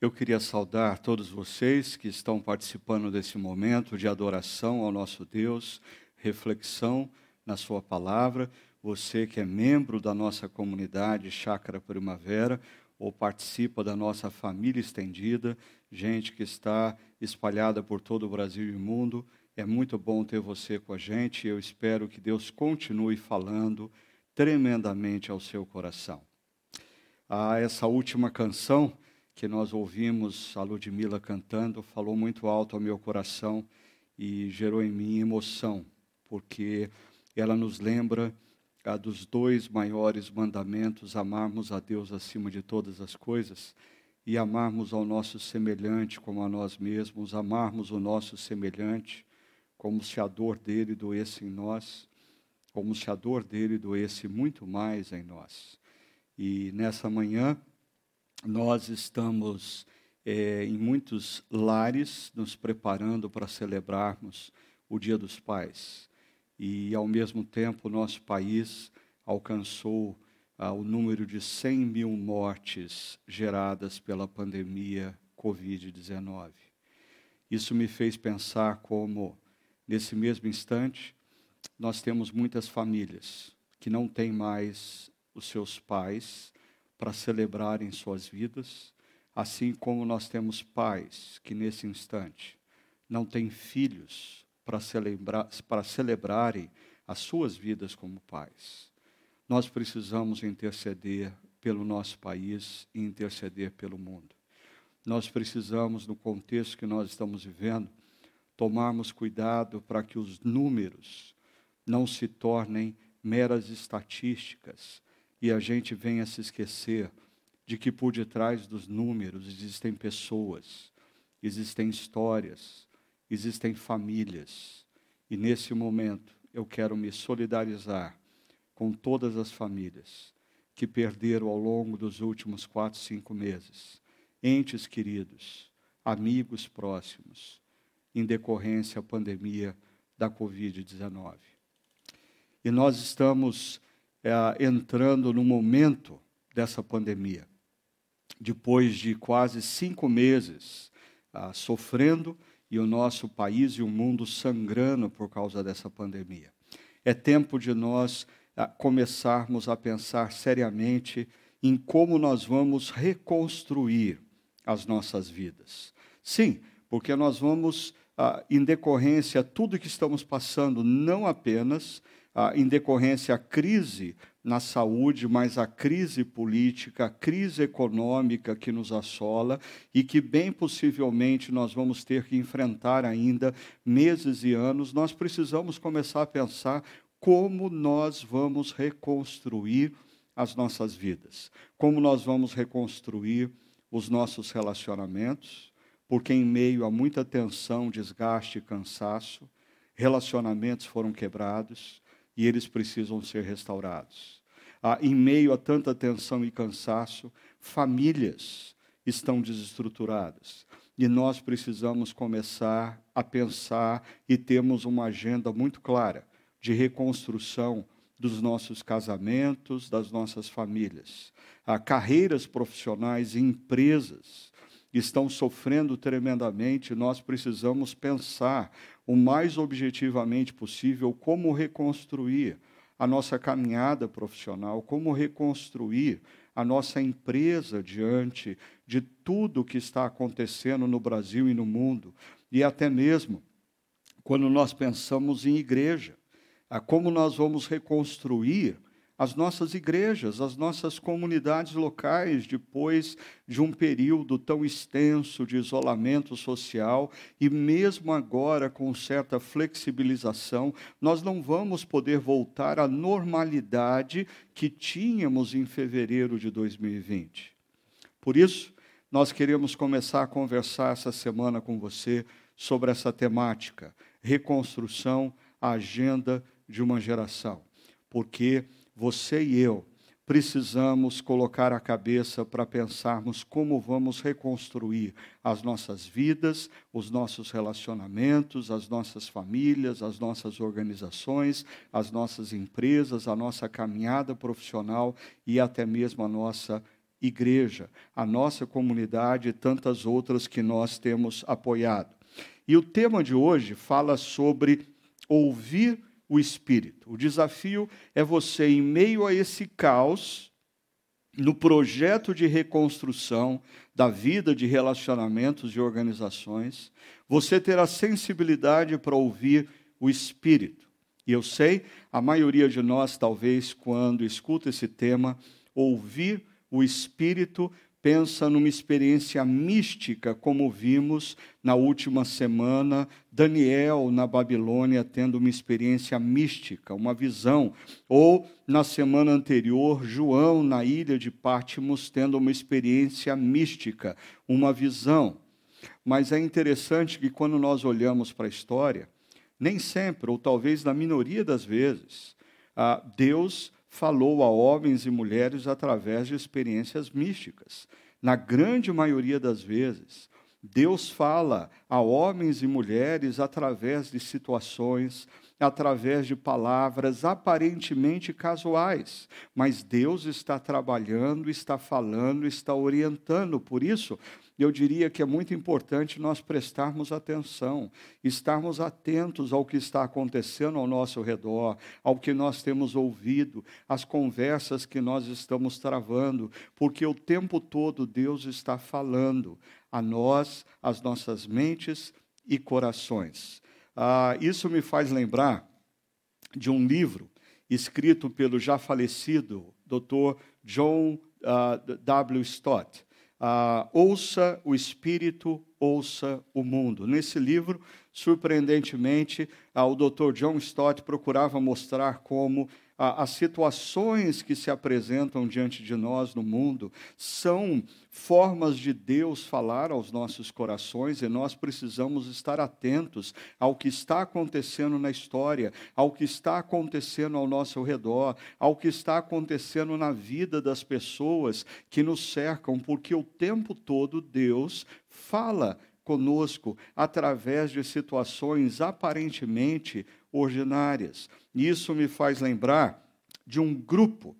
Eu queria saudar todos vocês que estão participando desse momento de adoração ao nosso Deus, reflexão na Sua palavra. Você que é membro da nossa comunidade Chácara Primavera ou participa da nossa família estendida, gente que está espalhada por todo o Brasil e o mundo, é muito bom ter você com a gente. Eu espero que Deus continue falando tremendamente ao seu coração. Ah, essa última canção que nós ouvimos a Ludmilla cantando falou muito alto ao meu coração e gerou em mim emoção, porque ela nos lembra ah, dos dois maiores mandamentos: amarmos a Deus acima de todas as coisas e amarmos ao nosso semelhante como a nós mesmos, amarmos o nosso semelhante como se a dor dele doesse em nós, como se a dor dele doesse muito mais em nós. E nessa manhã, nós estamos é, em muitos lares nos preparando para celebrarmos o Dia dos Pais. E, ao mesmo tempo, nosso país alcançou ah, o número de 100 mil mortes geradas pela pandemia Covid-19. Isso me fez pensar como, nesse mesmo instante, nós temos muitas famílias que não têm mais os seus pais para celebrarem suas vidas, assim como nós temos pais que nesse instante não têm filhos para celebrar, para celebrarem as suas vidas como pais. Nós precisamos interceder pelo nosso país e interceder pelo mundo. Nós precisamos, no contexto que nós estamos vivendo, tomarmos cuidado para que os números não se tornem meras estatísticas, e a gente venha se esquecer de que por detrás dos números existem pessoas, existem histórias, existem famílias. E nesse momento eu quero me solidarizar com todas as famílias que perderam ao longo dos últimos quatro, cinco meses entes queridos, amigos próximos, em decorrência da pandemia da Covid-19. E nós estamos é, entrando no momento dessa pandemia, depois de quase cinco meses ah, sofrendo e o nosso país e o mundo sangrando por causa dessa pandemia. É tempo de nós ah, começarmos a pensar seriamente em como nós vamos reconstruir as nossas vidas. Sim, porque nós vamos, ah, em decorrência tudo que estamos passando, não apenas ah, em decorrência a crise na saúde, mas a crise política, a crise econômica que nos assola e que bem possivelmente nós vamos ter que enfrentar ainda meses e anos, nós precisamos começar a pensar como nós vamos reconstruir as nossas vidas, como nós vamos reconstruir os nossos relacionamentos, porque em meio a muita tensão, desgaste e cansaço, relacionamentos foram quebrados, e eles precisam ser restaurados. Ah, em meio a tanta tensão e cansaço, famílias estão desestruturadas. E nós precisamos começar a pensar e temos uma agenda muito clara de reconstrução dos nossos casamentos, das nossas famílias. Ah, carreiras profissionais e empresas estão sofrendo tremendamente, nós precisamos pensar o mais objetivamente possível como reconstruir a nossa caminhada profissional, como reconstruir a nossa empresa diante de tudo que está acontecendo no Brasil e no mundo, e até mesmo quando nós pensamos em igreja, a como nós vamos reconstruir as nossas igrejas, as nossas comunidades locais, depois de um período tão extenso de isolamento social, e mesmo agora com certa flexibilização, nós não vamos poder voltar à normalidade que tínhamos em fevereiro de 2020. Por isso, nós queremos começar a conversar essa semana com você sobre essa temática, reconstrução, a agenda de uma geração. Porque você e eu precisamos colocar a cabeça para pensarmos como vamos reconstruir as nossas vidas, os nossos relacionamentos, as nossas famílias, as nossas organizações, as nossas empresas, a nossa caminhada profissional e até mesmo a nossa igreja, a nossa comunidade e tantas outras que nós temos apoiado. E o tema de hoje fala sobre ouvir o Espírito. O desafio é você, em meio a esse caos, no projeto de reconstrução da vida de relacionamentos e organizações, você ter a sensibilidade para ouvir o Espírito. E eu sei, a maioria de nós, talvez, quando escuta esse tema, ouvir o Espírito pensa numa experiência mística, como vimos na última semana, Daniel na Babilônia tendo uma experiência mística, uma visão, ou na semana anterior, João na ilha de Pátimos tendo uma experiência mística, uma visão. Mas é interessante que quando nós olhamos para a história, nem sempre, ou talvez na minoria das vezes, ah, Deus falou a homens e mulheres através de experiências místicas. Na grande maioria das vezes, Deus fala a homens e mulheres através de situações, através de palavras aparentemente casuais, mas Deus está trabalhando, está falando, está orientando. Por isso, eu diria que é muito importante nós prestarmos atenção, estarmos atentos ao que está acontecendo ao nosso redor, ao que nós temos ouvido, às conversas que nós estamos travando, porque o tempo todo Deus está falando a nós, às nossas mentes e corações. Ah, isso me faz lembrar de um livro escrito pelo já falecido Dr. John uh, W. Stott ah, ouça o Espírito, ouça o mundo. Nesse livro, surpreendentemente, ah, o Dr. John Stott procurava mostrar como as situações que se apresentam diante de nós no mundo são formas de Deus falar aos nossos corações e nós precisamos estar atentos ao que está acontecendo na história, ao que está acontecendo ao nosso redor, ao que está acontecendo na vida das pessoas que nos cercam, porque o tempo todo Deus fala conosco através de situações aparentemente ordinárias. Isso me faz lembrar de um grupo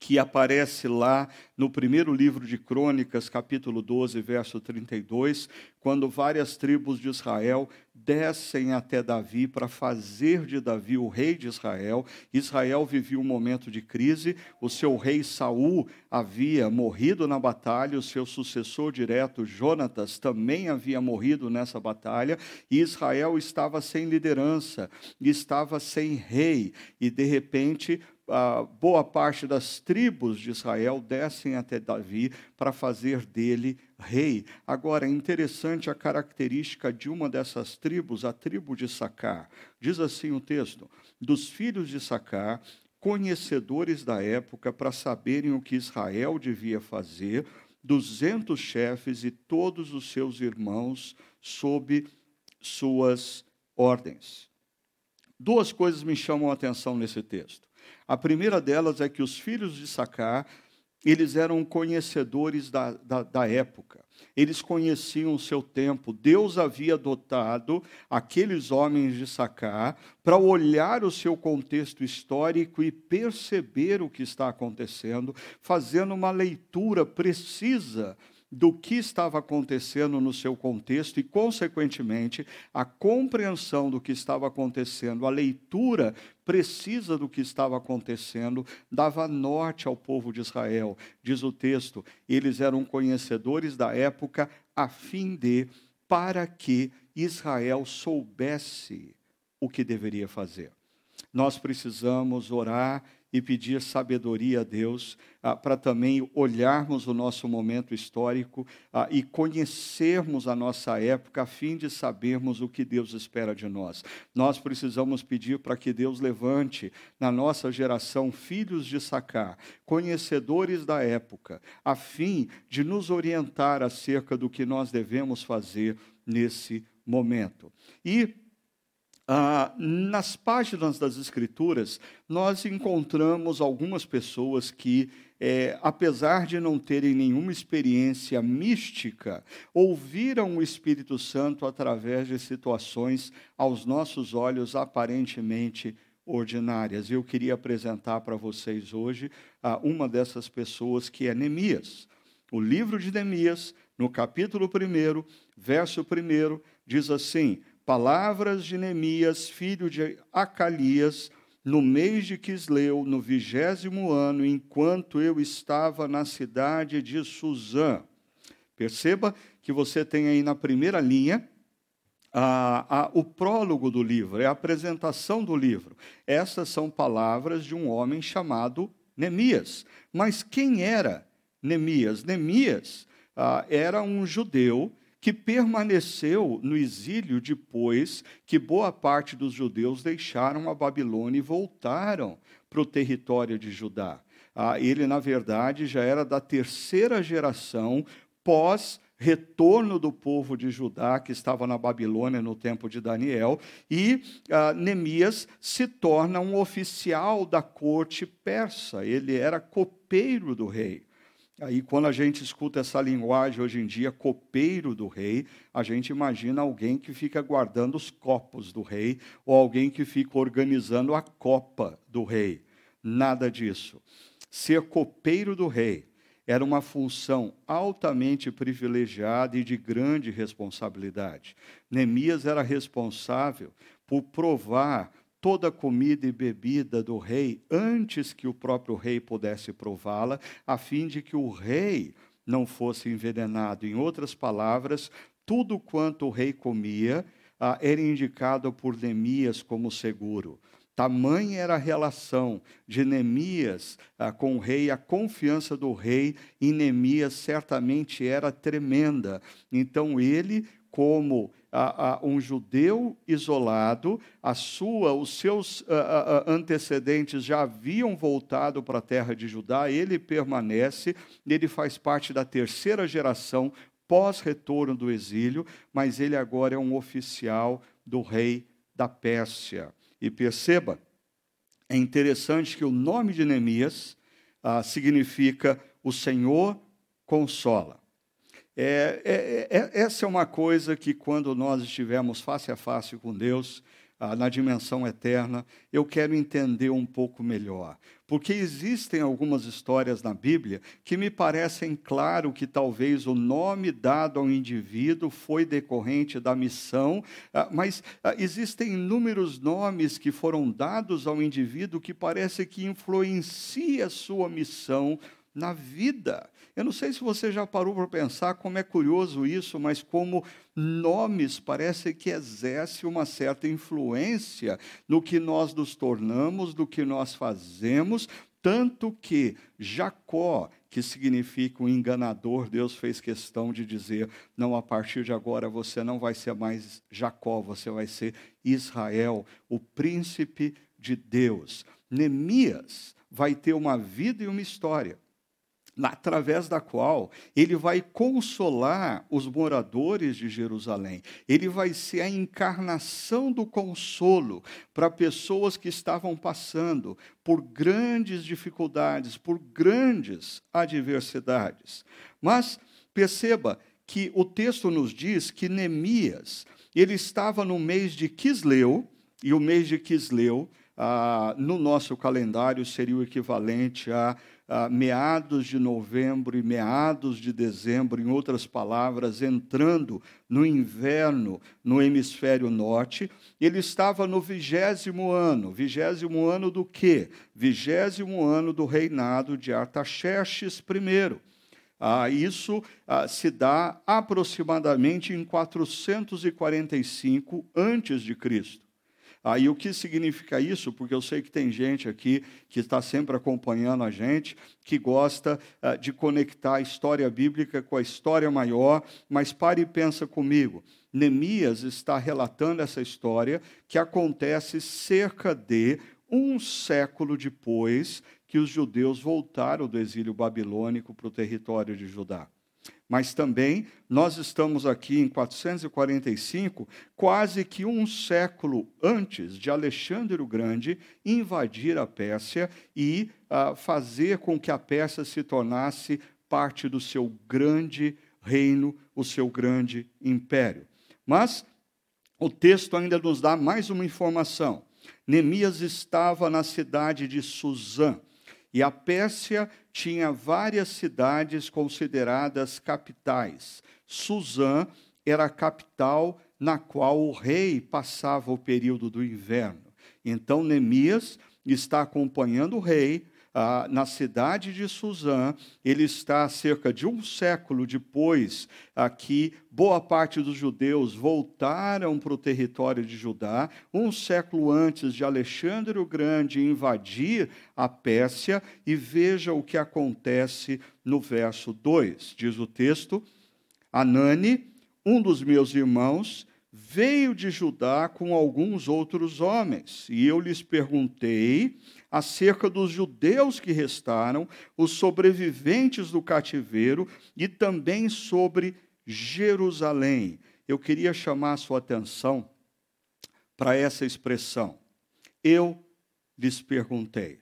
que aparece lá no primeiro livro de Crônicas, capítulo 12, verso 32, quando várias tribos de Israel descem até Davi para fazer de Davi o rei de Israel. Israel vivia um momento de crise, o seu rei Saul havia morrido na batalha, o seu sucessor direto Jonatas também havia morrido nessa batalha, e Israel estava sem liderança, estava sem rei, e de repente boa parte das tribos de Israel descem até Davi para fazer dele rei. Agora, é interessante a característica de uma dessas tribos, a tribo de Sacar. Diz assim o texto: dos filhos de Sacar, conhecedores da época para saberem o que Israel devia fazer, duzentos chefes e todos os seus irmãos sob suas ordens. Duas coisas me chamam a atenção nesse texto. A primeira delas é que os filhos de Sacar, eles eram conhecedores da, da, da época, eles conheciam o seu tempo. Deus havia dotado aqueles homens de Sacar para olhar o seu contexto histórico e perceber o que está acontecendo, fazendo uma leitura precisa do que estava acontecendo no seu contexto e, consequentemente, a compreensão do que estava acontecendo, a leitura precisa do que estava acontecendo, dava norte ao povo de Israel. Diz o texto: eles eram conhecedores da época, a fim de, para que Israel soubesse o que deveria fazer. Nós precisamos orar e pedir sabedoria a Deus ah, para também olharmos o nosso momento histórico ah, e conhecermos a nossa época a fim de sabermos o que Deus espera de nós. Nós precisamos pedir para que Deus levante na nossa geração filhos de sacar, conhecedores da época, a fim de nos orientar acerca do que nós devemos fazer nesse momento. E ah, nas páginas das Escrituras, nós encontramos algumas pessoas que, é, apesar de não terem nenhuma experiência mística, ouviram o Espírito Santo através de situações, aos nossos olhos, aparentemente extraordinárias. Eu queria apresentar para vocês hoje ah, uma dessas pessoas que é Neemias. O livro de Neemias, no capítulo 1, verso 1, diz assim: Palavras de Neemias, filho de Acalias, no mês de Quisleu, no vigésimo ano, enquanto eu estava na cidade de Suzã. Perceba que você tem aí na primeira linha a, a, o prólogo do livro, é a apresentação do livro. Essas são palavras de um homem chamado Neemias. Mas quem era Neemias? Neemias ah, era um judeu que permaneceu no exílio depois que boa parte dos judeus deixaram a Babilônia e voltaram para o território de Judá. Ah, ele, na verdade, já era da terceira geração pós retorno do povo de Judá que estava na Babilônia no tempo de Daniel, e ah, se torna um oficial da corte persa, ele era copeiro do rei. Aí, quando a gente escuta essa linguagem hoje em dia, copeiro do rei, a gente imagina alguém que fica guardando os copos do rei, ou alguém que fica organizando a copa do rei. Nada disso. Ser copeiro do rei era uma função altamente privilegiada e de grande responsabilidade. Neemias era responsável por provar toda a comida e bebida do rei antes que o próprio rei pudesse prová-la, a fim de que o rei não fosse envenenado. Em outras palavras, tudo quanto o rei comia ah, era indicado por Neemias como seguro. Tamanha era a relação de Neemias ah, com o rei, a confiança do rei em Neemias certamente era tremenda. Então ele, como um judeu isolado, a sua, os seus antecedentes já haviam voltado para a terra de Judá, ele permanece, ele faz parte da terceira geração pós-retorno do exílio, mas ele agora é um oficial do rei da Pérsia. E perceba, é interessante que o nome de Neemias ah, significa o Senhor consola. É, é, é, essa é uma coisa que, quando nós estivermos face a face com Deus, ah, na dimensão eterna, eu quero entender um pouco melhor. Porque existem algumas histórias na Bíblia que me parecem claro que talvez o nome dado ao indivíduo foi decorrente da missão, ah, mas ah, existem inúmeros nomes que foram dados ao indivíduo que parece que influencia a sua missão na vida. Eu não sei se você já parou para pensar como é curioso isso, mas como nomes parece que exerce uma certa influência no que nós nos tornamos, no que nós fazemos, tanto que Jacó, que significa um enganador, Deus fez questão de dizer: não, a partir de agora você não vai ser mais Jacó, você vai ser Israel, o príncipe de Deus. Neemias vai ter uma vida e uma história através da qual ele vai consolar os moradores de Jerusalém. Ele vai ser a encarnação do consolo para pessoas que estavam passando por grandes dificuldades, por grandes adversidades. Mas perceba que o texto nos diz que Neemias, ele estava no mês de Quisleu, e o mês de Quisleu, ah, no nosso calendário, seria o equivalente a ah, meados de novembro e meados de dezembro, em outras palavras, entrando no inverno no hemisfério norte, ele estava no vigésimo ano. Vigésimo ano do quê? Vigésimo ano do reinado de Artaxerxes I. Ah, isso ah, se dá aproximadamente em 445 antes Aí o que significa isso? Porque eu sei que tem gente aqui que está sempre acompanhando a gente, que gosta uh, de conectar a história bíblica com a história maior, mas pare e pensa comigo. Neemias está relatando essa história que acontece cerca de um século depois que os judeus voltaram do exílio babilônico para o território de Judá. Mas também nós estamos aqui em 445, quase que um século antes de Alexandre o Grande invadir a Pérsia e uh, fazer com que a Pérsia se tornasse parte do seu grande reino, o seu grande império. Mas o texto ainda nos dá mais uma informação. Neemias estava na cidade de Suzã. E a Pérsia tinha várias cidades consideradas capitais. Suzã era a capital na qual o rei passava o período do inverno. Então Neemias está acompanhando o rei ah, na cidade de Suzã. Ele está cerca de um século depois aqui. Boa parte dos judeus voltaram para o território de Judá, um século antes de Alexandre o Grande invadir a Pérsia. E veja o que acontece no verso 2. Diz o texto: Anani, um dos meus irmãos, veio de Judá com alguns outros homens, e eu lhes perguntei acerca dos judeus que restaram, os sobreviventes do cativeiro e também sobre Jerusalém. Eu queria chamar a sua atenção para essa expressão. Eu lhes perguntei.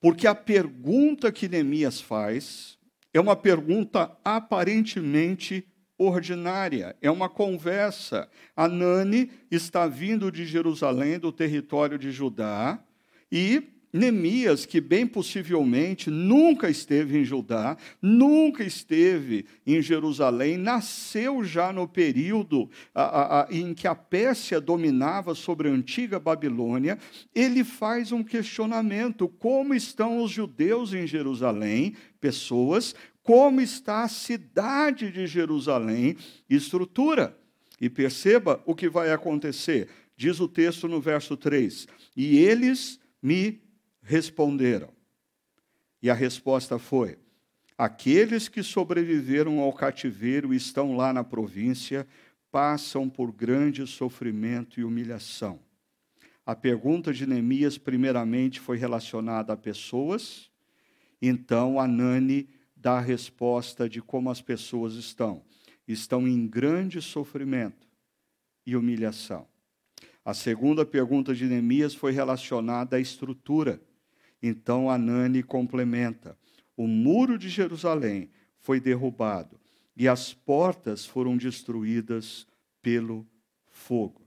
Porque a pergunta que Neemias faz é uma pergunta aparentemente ordinária, é uma conversa. Anani está vindo de Jerusalém, do território de Judá, e Neemias, que bem possivelmente nunca esteve em Judá, nunca esteve em Jerusalém, nasceu já no período a, a, a, em que a Pérsia dominava sobre a antiga Babilônia. Ele faz um questionamento: como estão os judeus em Jerusalém? Pessoas, como está a cidade de Jerusalém? Estrutura. E perceba o que vai acontecer. Diz o texto no verso 3: E eles me responderam. E a resposta foi: Aqueles que sobreviveram ao cativeiro e estão lá na província passam por grande sofrimento e humilhação. A pergunta de Neemias, primeiramente, foi relacionada a pessoas, então Anani dá a resposta de como as pessoas estão. Estão em grande sofrimento e humilhação. A segunda pergunta de Neemias foi relacionada à estrutura. Então Anani complementa: o muro de Jerusalém foi derrubado e as portas foram destruídas pelo fogo.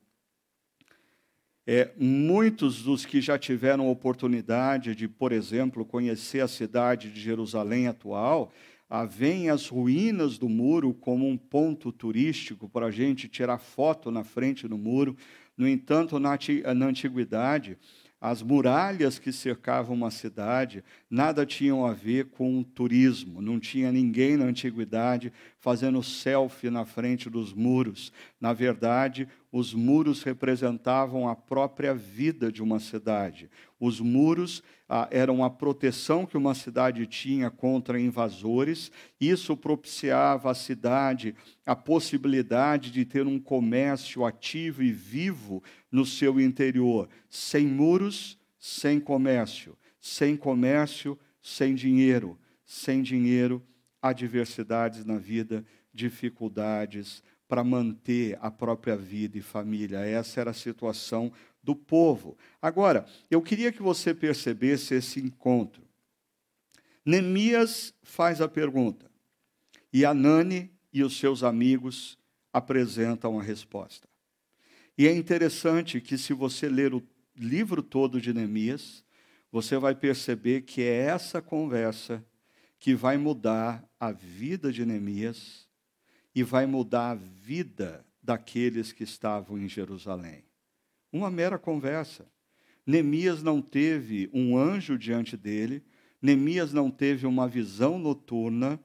É, muitos dos que já tiveram oportunidade de, por exemplo, conhecer a cidade de Jerusalém atual, ah, veem as ruínas do muro como um ponto turístico para a gente tirar foto na frente do muro. No entanto, na, na antiguidade, as muralhas que cercavam uma cidade nada tinham a ver com turismo, não tinha ninguém na antiguidade fazendo selfie na frente dos muros. Na verdade, os muros representavam a própria vida de uma cidade. Os muros ah, eram a proteção que uma cidade tinha contra invasores. Isso propiciava à cidade a possibilidade de ter um comércio ativo e vivo no seu interior. Sem muros, sem comércio. Sem comércio, sem dinheiro. Sem dinheiro, adversidades na vida, dificuldades para manter a própria vida e família. Essa era a situação do povo. Agora, eu queria que você percebesse esse encontro. Neemias faz a pergunta, e Anani e os seus amigos apresentam a resposta. E é interessante que, se você ler o livro todo de Neemias, você vai perceber que é essa conversa que vai mudar a vida de Neemias e vai mudar a vida daqueles que estavam em Jerusalém. Uma mera conversa. Neemias não teve um anjo diante dele, Neemias não teve uma visão noturna,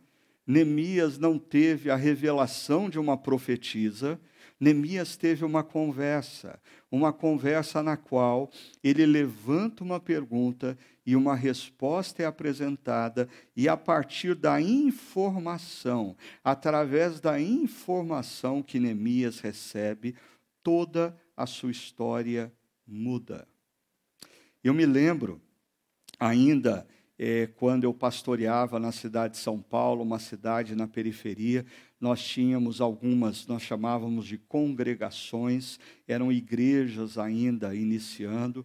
Neemias não teve a revelação de uma profetisa, Neemias teve uma conversa, uma conversa na qual ele levanta uma pergunta e uma resposta é apresentada, e a partir da informação, através da informação que Neemias recebe, toda a sua história muda. Eu me lembro ainda é, quando eu pastoreava na cidade de São Paulo, uma cidade na periferia, nós tínhamos algumas, nós chamávamos de congregações, eram igrejas ainda iniciando.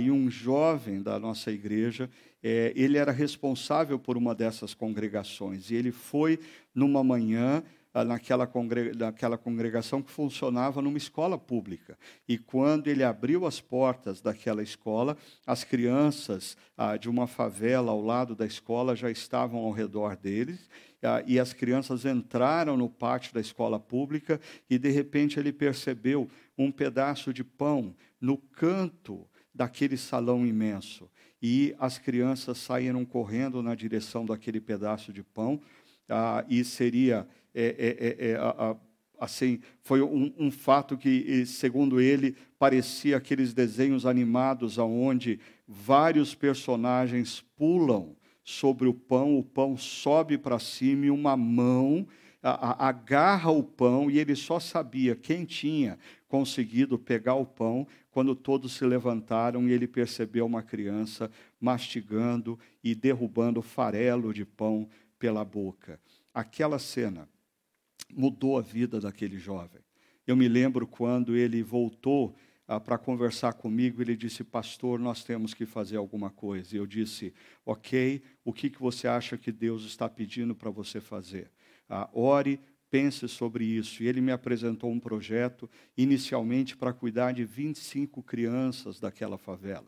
e um jovem da nossa igreja, é, ele era responsável por uma dessas congregações. E ele foi numa manhã naquela, naquela congregação que funcionava numa escola pública. E quando ele abriu as portas daquela escola, as crianças ah, de uma favela ao lado da escola já estavam ao redor deles. Ah, e as crianças entraram no pátio da escola pública e, de repente, ele percebeu um pedaço de pão no canto daquele salão imenso. E as crianças saíram correndo na direção daquele pedaço de pão. Ah, e seria é, é, é, é assim, foi um, um, fato que, segundo ele, parecia aqueles desenhos animados onde vários personagens pulam sobre o pão, o pão sobe para cima e uma mão a, a, agarra o pão e ele só sabia quem tinha conseguido pegar o pão quando todos se levantaram e ele percebeu uma criança mastigando e derrubando farelo de pão pela boca. Aquela cena mudou a vida daquele jovem. Eu me lembro quando ele voltou ah, para conversar comigo, ele disse: Pastor, nós temos que fazer alguma coisa. E eu disse: Ok, o que, que você acha que Deus está pedindo para você fazer? Ah, ore, pense sobre isso. E ele me apresentou um projeto, inicialmente para cuidar de 25 crianças daquela favela,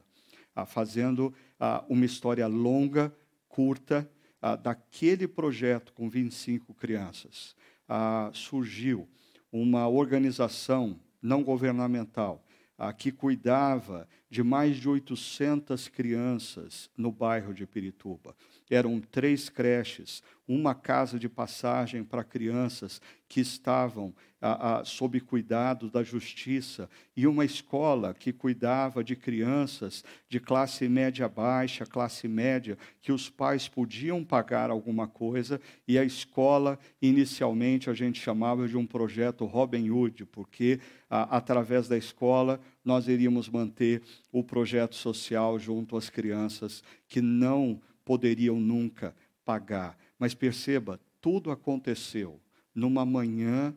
ah, fazendo ah, uma história longa, curta, ah, daquele projeto com 25 crianças ah, surgiu uma organização não governamental ah, que cuidava de mais de 800 crianças no bairro de Pirituba. Eram três creches, uma casa de passagem para crianças que estavam ah, ah, sob cuidado da justiça e uma escola que cuidava de crianças de classe média baixa, classe média, que os pais podiam pagar alguma coisa e a escola inicialmente a gente chamava de um projeto Robin Hood, porque ah, através da escola nós iríamos manter o projeto social junto às crianças que não poderiam nunca pagar. Mas perceba, tudo aconteceu numa manhã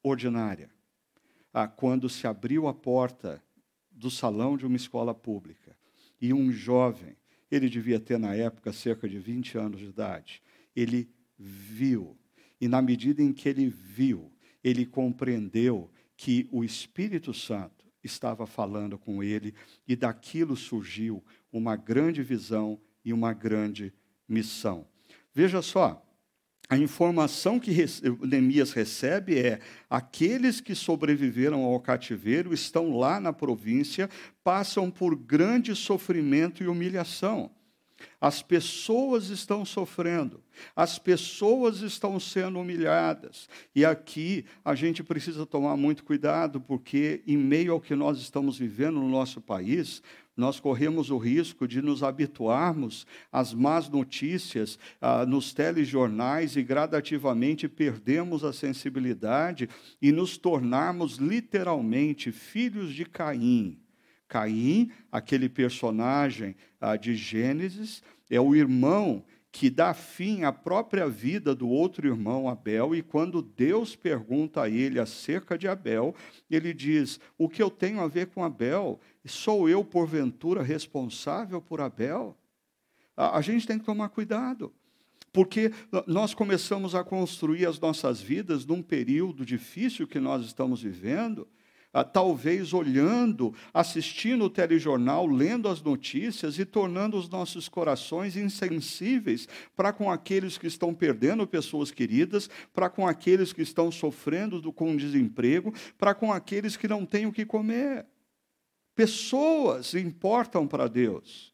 ordinária, ah, quando se abriu a porta do salão de uma escola pública. E um jovem, ele devia ter na época cerca de 20 anos de idade, ele viu, e na medida em que ele viu, ele compreendeu que o Espírito Santo estava falando com ele e daquilo surgiu uma grande visão e uma grande missão. Veja só, a informação que Neemias recebe é: aqueles que sobreviveram ao cativeiro estão lá na província, passam por grande sofrimento e humilhação. As pessoas estão sofrendo, as pessoas estão sendo humilhadas. E aqui a gente precisa tomar muito cuidado, porque, em meio ao que nós estamos vivendo no nosso país, nós corremos o risco de nos habituarmos às más notícias ah, nos telejornais e gradativamente perdemos a sensibilidade e nos tornarmos literalmente filhos de Caim. Caim, aquele personagem ah, de Gênesis, é o irmão que dá fim à própria vida do outro irmão Abel, e quando Deus pergunta a ele acerca de Abel, ele diz: O que eu tenho a ver com Abel? Sou eu, porventura, responsável por Abel? A, a gente tem que tomar cuidado, porque nós começamos a construir as nossas vidas num período difícil que nós estamos vivendo, talvez olhando, assistindo o telejornal, lendo as notícias e tornando os nossos corações insensíveis para com aqueles que estão perdendo pessoas queridas, para com aqueles que estão sofrendo do, com desemprego, para com aqueles que não têm o que comer. Pessoas importam para Deus.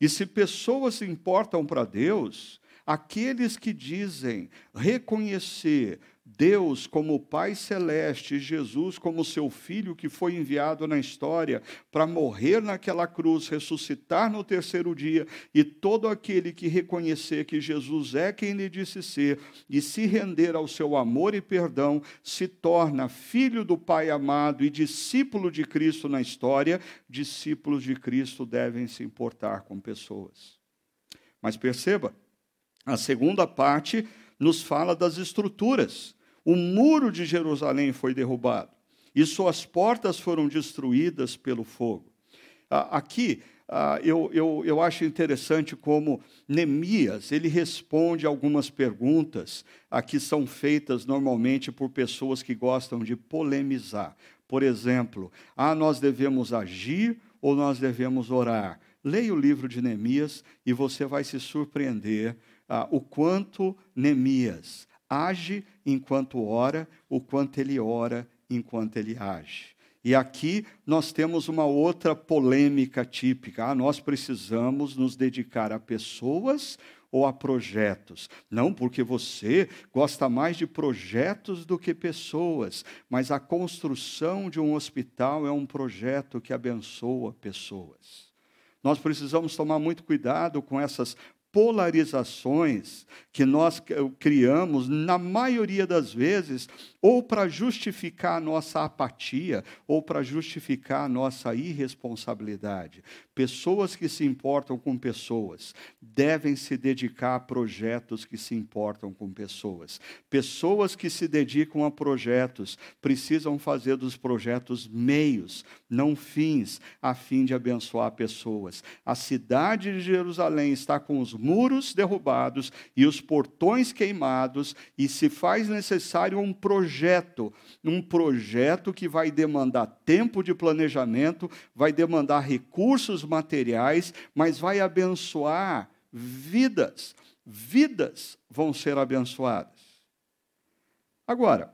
E se pessoas importam para Deus, aqueles que dizem reconhecer Deus como Pai Celeste, Jesus como seu Filho que foi enviado na história para morrer naquela cruz, ressuscitar no terceiro dia, e todo aquele que reconhecer que Jesus é quem lhe disse ser e se render ao seu amor e perdão, se torna filho do Pai amado e discípulo de Cristo na história. Discípulos de Cristo devem se importar com pessoas. Mas perceba, a segunda parte nos fala das estruturas o muro de Jerusalém foi derrubado e suas portas foram destruídas pelo fogo. aqui, eu, eu, eu acho interessante como Neemias, ele responde algumas perguntas que são feitas normalmente por pessoas que gostam de polemizar. Por exemplo, ah, nós devemos agir ou nós devemos orar? Leia o livro de Neemias e você vai se surpreender ah, o quanto Neemias age enquanto ora, o quanto ele ora enquanto ele age. E aqui nós temos uma outra polêmica típica. Ah, nós precisamos nos dedicar a pessoas ou a projetos. Não porque você gosta mais de projetos do que pessoas, mas a construção de um hospital é um projeto que abençoa pessoas. Nós precisamos tomar muito cuidado com essas polarizações que nós criamos, na maioria das vezes, ou para justificar a nossa apatia, ou para justificar a nossa irresponsabilidade. Pessoas que se importam com pessoas devem se dedicar a projetos que se importam com pessoas. Pessoas que se dedicam a projetos precisam fazer dos projetos meios, não fins, a fim de abençoar pessoas. A cidade de Jerusalém está com os muros derrubados e os portões queimados, e se faz necessário um projeto, um projeto que vai demandar tempo de planejamento, vai demandar recursos materiais, mas vai abençoar vidas. Vidas vão ser abençoadas. Agora,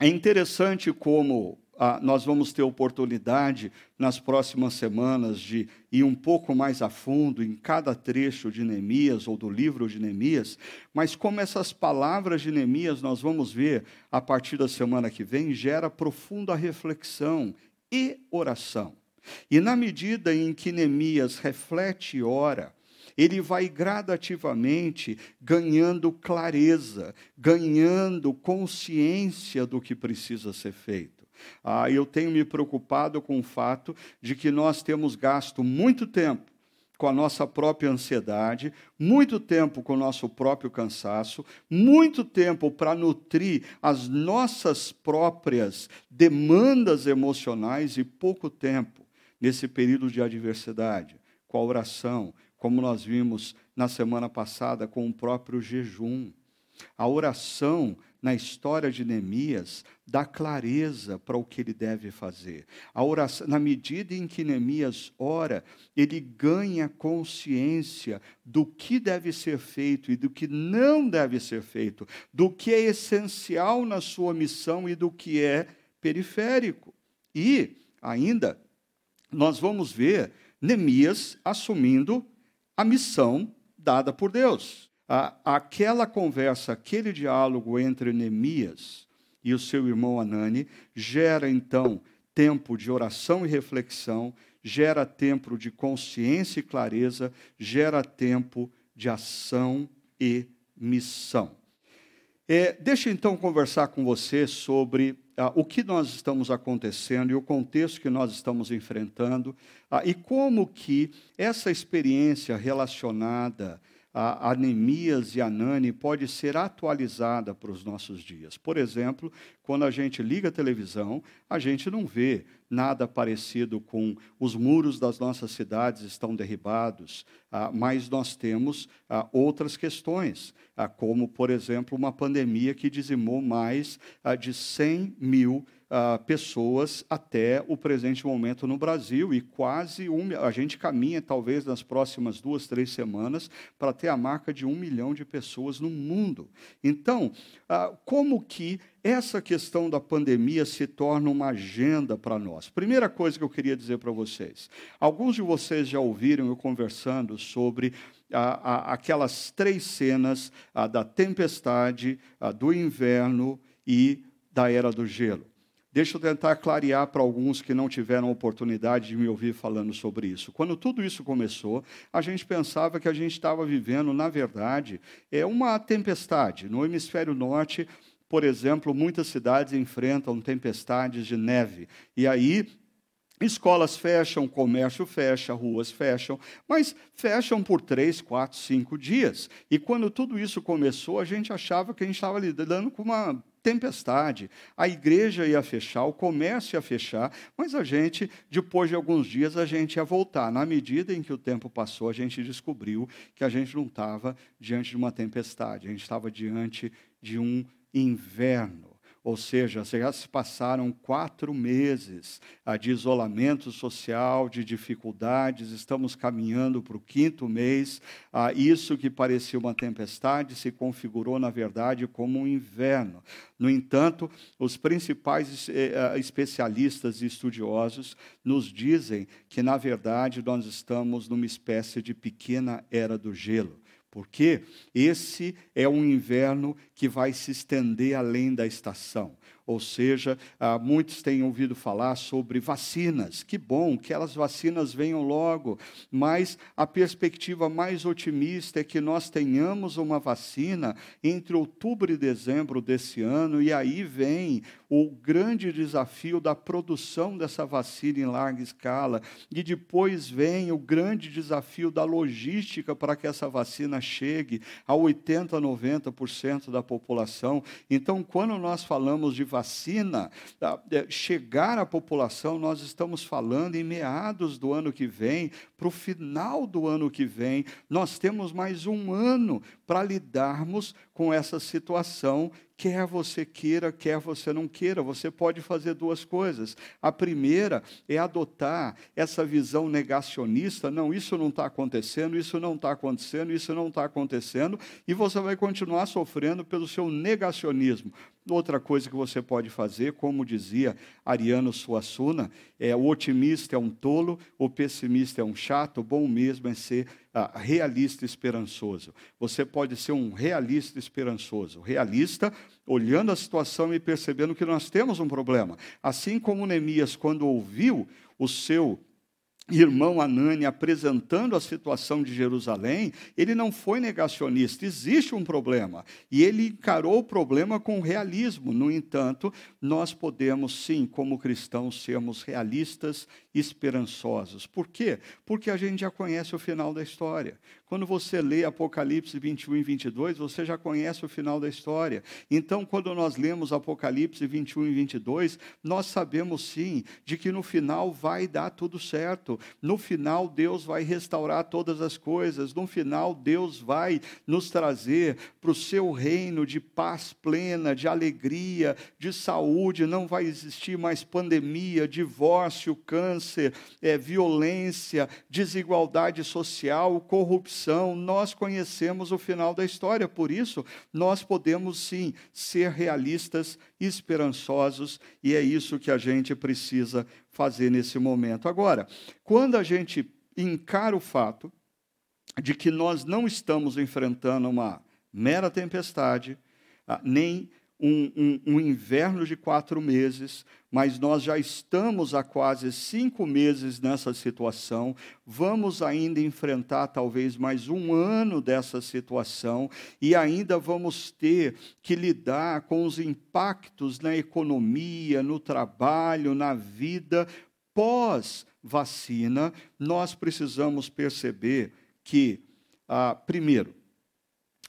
é interessante como ah, nós vamos ter oportunidade nas próximas semanas de ir um pouco mais a fundo em cada trecho de Neemias ou do livro de Neemias, mas como essas palavras de Neemias nós vamos ver a partir da semana que vem, gera profunda reflexão e oração. E na medida em que Neemias reflete e ora, ele vai gradativamente ganhando clareza, ganhando consciência do que precisa ser feito. Ah, eu tenho me preocupado com o fato de que nós temos gasto muito tempo com a nossa própria ansiedade, muito tempo com o nosso próprio cansaço, muito tempo para nutrir as nossas próprias demandas emocionais e pouco tempo nesse período de adversidade, com a oração, como nós vimos na semana passada com o próprio jejum. A oração na história de Neemias dá clareza para o que ele deve fazer. A oração, na medida em que Neemias ora, ele ganha consciência do que deve ser feito e do que não deve ser feito, do que é essencial na sua missão e do que é periférico. E ainda nós vamos ver Neemias assumindo a missão dada por Deus aquela conversa, aquele diálogo entre Neemias e o seu irmão Anani gera então tempo de oração e reflexão, gera tempo de consciência e clareza, gera tempo de ação e missão. É, deixa então conversar com você sobre ah, o que nós estamos acontecendo e o contexto que nós estamos enfrentando ah, e como que essa experiência relacionada a Anemias e Anani pode ser atualizada para os nossos dias. Por exemplo, quando a gente liga a televisão, a gente não vê nada parecido com os muros das nossas cidades estão derribados, ah, mas nós temos ah, outras questões, ah, como, por exemplo, uma pandemia que dizimou mais de 100 mil Uh, pessoas até o presente momento no Brasil e quase um, a gente caminha talvez nas próximas duas, três semanas para ter a marca de um milhão de pessoas no mundo. Então, uh, como que essa questão da pandemia se torna uma agenda para nós. Primeira coisa que eu queria dizer para vocês: alguns de vocês já ouviram eu conversando sobre aquelas três cenas da tempestade, do inverno e da era do gelo. Deixa eu tentar clarear para alguns que não tiveram oportunidade de me ouvir falando sobre isso. Quando tudo isso começou, a gente pensava que a gente estava vivendo, na verdade, é uma tempestade. No hemisfério norte, por exemplo, muitas cidades enfrentam tempestades de neve. E aí Escolas fecham, comércio fecha, ruas fecham, mas fecham por três, quatro, cinco dias. E quando tudo isso começou, a gente achava que a gente estava lidando com uma tempestade. A igreja ia fechar, o comércio ia fechar, mas a gente, depois de alguns dias, a gente ia voltar. Na medida em que o tempo passou, a gente descobriu que a gente não estava diante de uma tempestade, a gente estava diante de um inverno. Ou seja, já se passaram quatro meses ah, de isolamento social, de dificuldades, estamos caminhando para o quinto mês. Ah, isso que parecia uma tempestade se configurou, na verdade, como um inverno. No entanto, os principais eh, ah, especialistas e estudiosos nos dizem que, na verdade, nós estamos numa espécie de pequena era do gelo porque esse é um inverno que vai se estender além da estação. Ou seja, ah, muitos têm ouvido falar sobre vacinas. Que bom que aquelas vacinas venham logo, mas a perspectiva mais otimista é que nós tenhamos uma vacina entre outubro e dezembro desse ano, e aí vem o grande desafio da produção dessa vacina em larga escala, e depois vem o grande desafio da logística para que essa vacina chegue a 80%, 90% da população. Então, quando nós falamos de vacina é, chegar à população, nós estamos falando em meados do ano que vem, para o final do ano que vem, nós temos mais um ano para lidarmos com essa situação quer você queira, quer você não queira. Você pode fazer duas coisas. A primeira é adotar essa visão negacionista: não, isso não está acontecendo, isso não está acontecendo, isso não está acontecendo, e você vai continuar sofrendo pelo seu negacionismo. Outra coisa que você pode fazer, como dizia Ariano Suassuna, é o otimista é um tolo, o pessimista é um chato, o bom mesmo é ser ah, realista esperançoso. Você pode ser um realista esperançoso. Realista, olhando a situação e percebendo que nós temos um problema. Assim como Neemias, quando ouviu o seu irmão Anani apresentando a situação de Jerusalém, ele não foi negacionista, existe um problema. E ele encarou o problema com realismo. No entanto, nós podemos, sim, como cristãos, sermos realistas esperançosos. Por quê? Porque a gente já conhece o final da história. Quando você lê Apocalipse 21 e 22, você já conhece o final da história. Então, quando nós lemos Apocalipse 21 e 22, nós sabemos sim de que no final vai dar tudo certo. No final, Deus vai restaurar todas as coisas. No final, Deus vai nos trazer para o seu reino de paz plena, de alegria, de saúde. Não vai existir mais pandemia, divórcio, câncer, é, violência, desigualdade social, corrupção nós conhecemos o final da história, por isso nós podemos sim ser realistas, esperançosos, e é isso que a gente precisa fazer nesse momento. Agora, quando a gente encara o fato de que nós não estamos enfrentando uma mera tempestade, ah, nem um, um, um, inverno de quatro meses, mas nós já estamos há quase cinco meses nessa situação. Vamos ainda enfrentar talvez mais um ano dessa situação e ainda vamos ter que lidar com os impactos na economia, no trabalho, na vida pós-vacina. Nós precisamos perceber que, ah, primeiro,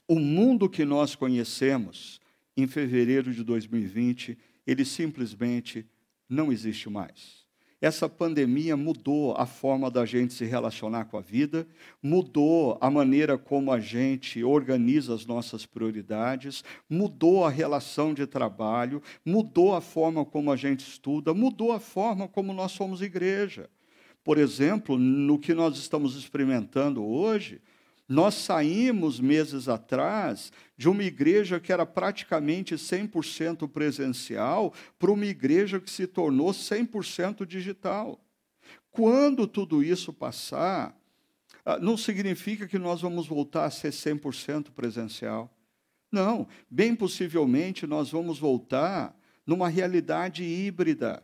o mundo que nós conhecemos em fevereiro de 2020, ele simplesmente não existe mais. Essa pandemia mudou a forma da gente se relacionar com a vida, mudou a maneira como a gente organiza as nossas prioridades, mudou a relação de trabalho, mudou a forma como a gente estuda, mudou a forma como nós somos igreja. Por exemplo, no que nós estamos experimentando hoje, nós saímos meses atrás de uma igreja que era praticamente 100% presencial para uma igreja que se tornou 100% digital. Quando tudo isso passar, ah, não significa que nós vamos voltar a ser 100% presencial. Não, bem possivelmente nós vamos voltar numa realidade híbrida,